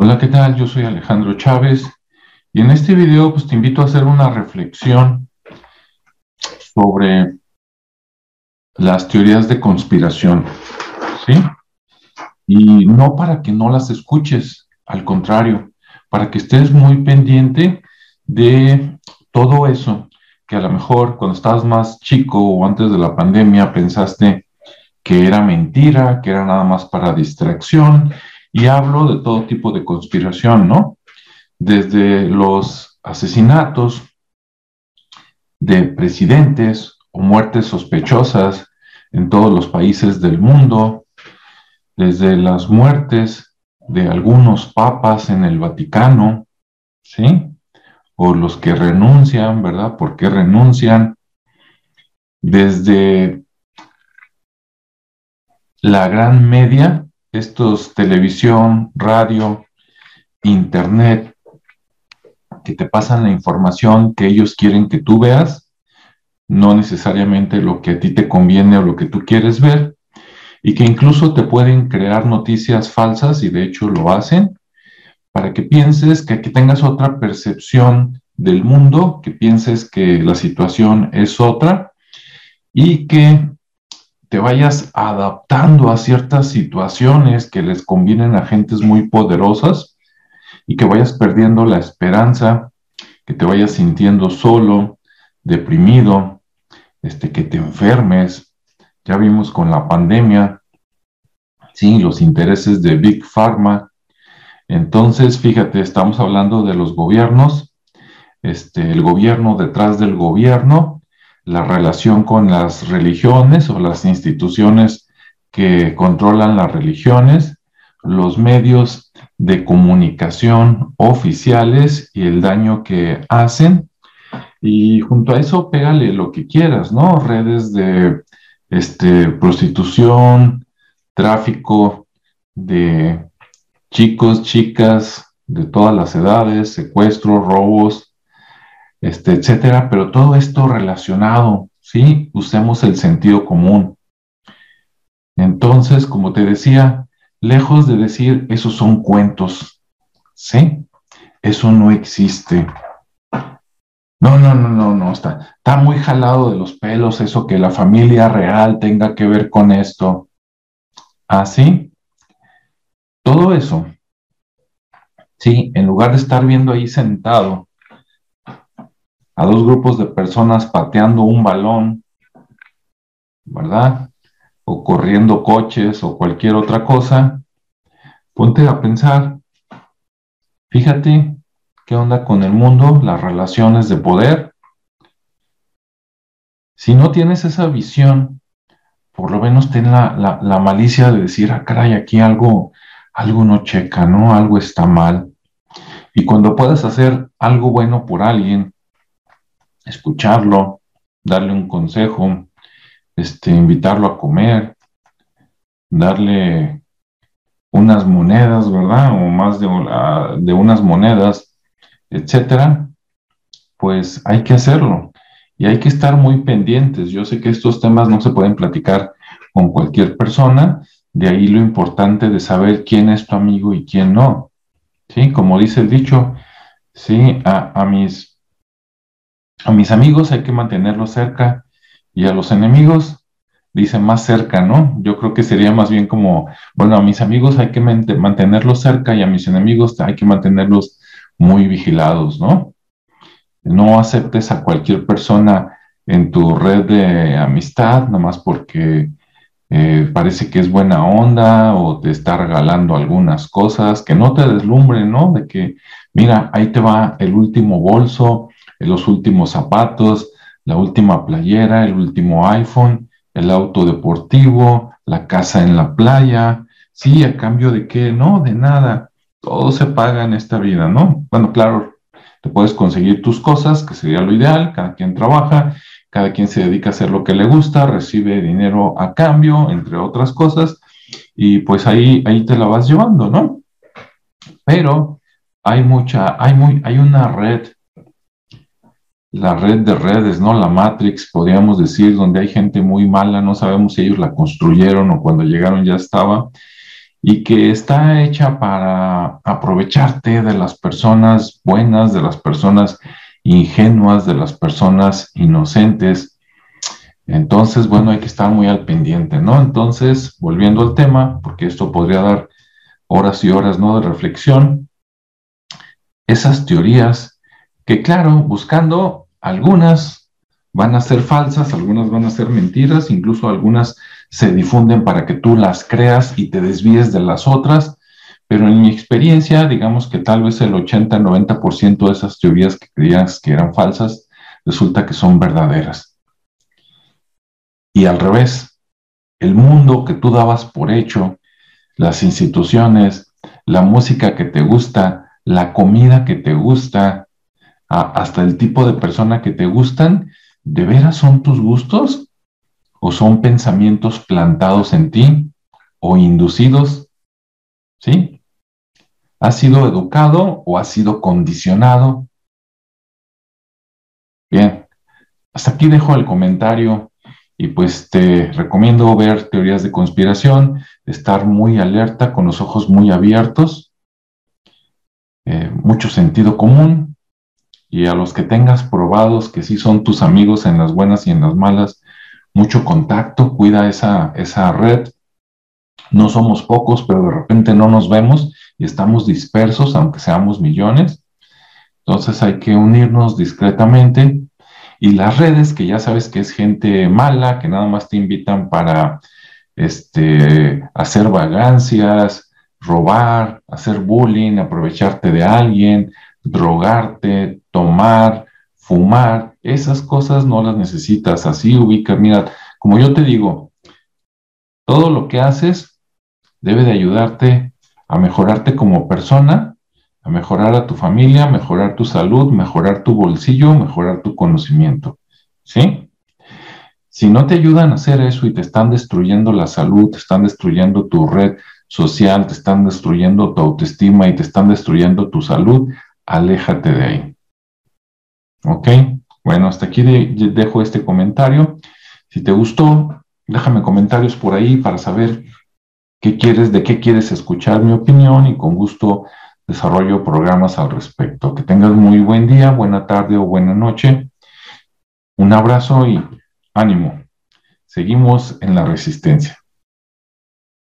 Hola, ¿qué tal? Yo soy Alejandro Chávez y en este video pues te invito a hacer una reflexión sobre las teorías de conspiración, ¿sí? Y no para que no las escuches, al contrario, para que estés muy pendiente de todo eso que a lo mejor cuando estabas más chico o antes de la pandemia pensaste que era mentira, que era nada más para distracción, y hablo de todo tipo de conspiración, ¿no? Desde los asesinatos de presidentes o muertes sospechosas en todos los países del mundo, desde las muertes de algunos papas en el Vaticano, ¿sí? O los que renuncian, ¿verdad? ¿Por qué renuncian? Desde la gran media, estos televisión, radio, internet, que te pasan la información que ellos quieren que tú veas, no necesariamente lo que a ti te conviene o lo que tú quieres ver, y que incluso te pueden crear noticias falsas, y de hecho lo hacen, para que pienses que aquí tengas otra percepción del mundo, que pienses que la situación es otra, y que te vayas adaptando a ciertas situaciones que les convienen a gentes muy poderosas y que vayas perdiendo la esperanza, que te vayas sintiendo solo, deprimido, este, que te enfermes. Ya vimos con la pandemia, sí, los intereses de Big Pharma. Entonces, fíjate, estamos hablando de los gobiernos, este, el gobierno detrás del gobierno, la relación con las religiones o las instituciones que controlan las religiones, los medios de comunicación oficiales y el daño que hacen. Y junto a eso, pégale lo que quieras, ¿no? Redes de este, prostitución, tráfico de chicos, chicas de todas las edades, secuestros, robos, este, etcétera, pero todo esto relacionado, ¿sí? Usemos el sentido común. Entonces, como te decía, lejos de decir esos son cuentos, ¿sí? Eso no existe. No, no, no, no, no, está, está muy jalado de los pelos eso que la familia real tenga que ver con esto. ¿Así? Todo eso, sí, en lugar de estar viendo ahí sentado a dos grupos de personas pateando un balón, ¿verdad? O corriendo coches o cualquier otra cosa, ponte a pensar, fíjate qué onda con el mundo, las relaciones de poder. Si no tienes esa visión, por lo menos ten la, la malicia de decir, ah, caray, aquí algo, algo no checa, ¿no? Algo está mal. Y cuando puedas hacer algo bueno por alguien, escucharlo, darle un consejo, este, invitarlo a comer, darle unas monedas, ¿verdad? O más de, de unas monedas, etcétera, pues hay que hacerlo y hay que estar muy pendientes. Yo sé que estos temas no se pueden platicar con cualquier persona, de ahí lo importante de saber quién es tu amigo y quién no. Sí, como dice el dicho, sí, a, a mis a mis amigos hay que mantenerlos cerca y a los enemigos, dice más cerca, ¿no? Yo creo que sería más bien como, bueno, a mis amigos hay que mantenerlos cerca y a mis enemigos hay que mantenerlos muy vigilados, ¿no? No aceptes a cualquier persona en tu red de amistad, nomás porque eh, parece que es buena onda o te está regalando algunas cosas, que no te deslumbren, ¿no? De que, mira, ahí te va el último bolso, los últimos zapatos, la última playera, el último iPhone, el auto deportivo, la casa en la playa. Sí, a cambio de qué? No, de nada. Todo se paga en esta vida, ¿no? Bueno, claro, te puedes conseguir tus cosas, que sería lo ideal, cada quien trabaja, cada quien se dedica a hacer lo que le gusta, recibe dinero a cambio, entre otras cosas, y pues ahí, ahí te la vas llevando, ¿no? Pero hay mucha, hay muy, hay una red la red de redes, ¿no? La Matrix, podríamos decir, donde hay gente muy mala, no sabemos si ellos la construyeron o cuando llegaron ya estaba, y que está hecha para aprovecharte de las personas buenas, de las personas ingenuas, de las personas inocentes. Entonces, bueno, hay que estar muy al pendiente, ¿no? Entonces, volviendo al tema, porque esto podría dar horas y horas, ¿no? De reflexión, esas teorías que, claro, buscando algunas van a ser falsas, algunas van a ser mentiras, incluso algunas se difunden para que tú las creas y te desvíes de las otras, pero en mi experiencia, digamos que tal vez el 80-90% de esas teorías que creías que eran falsas, resulta que son verdaderas. Y al revés, el mundo que tú dabas por hecho, las instituciones, la música que te gusta, la comida que te gusta, hasta el tipo de persona que te gustan, ¿de veras son tus gustos? ¿O son pensamientos plantados en ti o inducidos? ¿Sí? ¿Has sido educado o has sido condicionado? Bien, hasta aquí dejo el comentario y pues te recomiendo ver teorías de conspiración, estar muy alerta, con los ojos muy abiertos, eh, mucho sentido común y a los que tengas probados que sí son tus amigos en las buenas y en las malas, mucho contacto, cuida esa, esa red. No somos pocos, pero de repente no nos vemos y estamos dispersos, aunque seamos millones. Entonces hay que unirnos discretamente. Y las redes, que ya sabes que es gente mala, que nada más te invitan para este, hacer vagancias, robar, hacer bullying, aprovecharte de alguien, drogarte, tomar, fumar, esas cosas no las necesitas. Así ubica, mira, como yo te digo, todo lo que haces debe de ayudarte a mejorarte como persona, a mejorar a tu familia, mejorar tu salud, mejorar tu bolsillo, mejorar tu conocimiento. ¿Sí? Si no te ayudan a hacer eso y te están destruyendo la salud, te están destruyendo tu red social, te están destruyendo tu autoestima y te están destruyendo tu salud, aléjate de ahí. ¿Ok? Bueno, hasta aquí dejo este comentario. Si te gustó, déjame comentarios por ahí para saber qué quieres, de qué quieres escuchar mi opinión y con gusto desarrollo programas al respecto. Que tengas muy buen día, buena tarde o buena noche. Un abrazo y ánimo. Seguimos en la resistencia.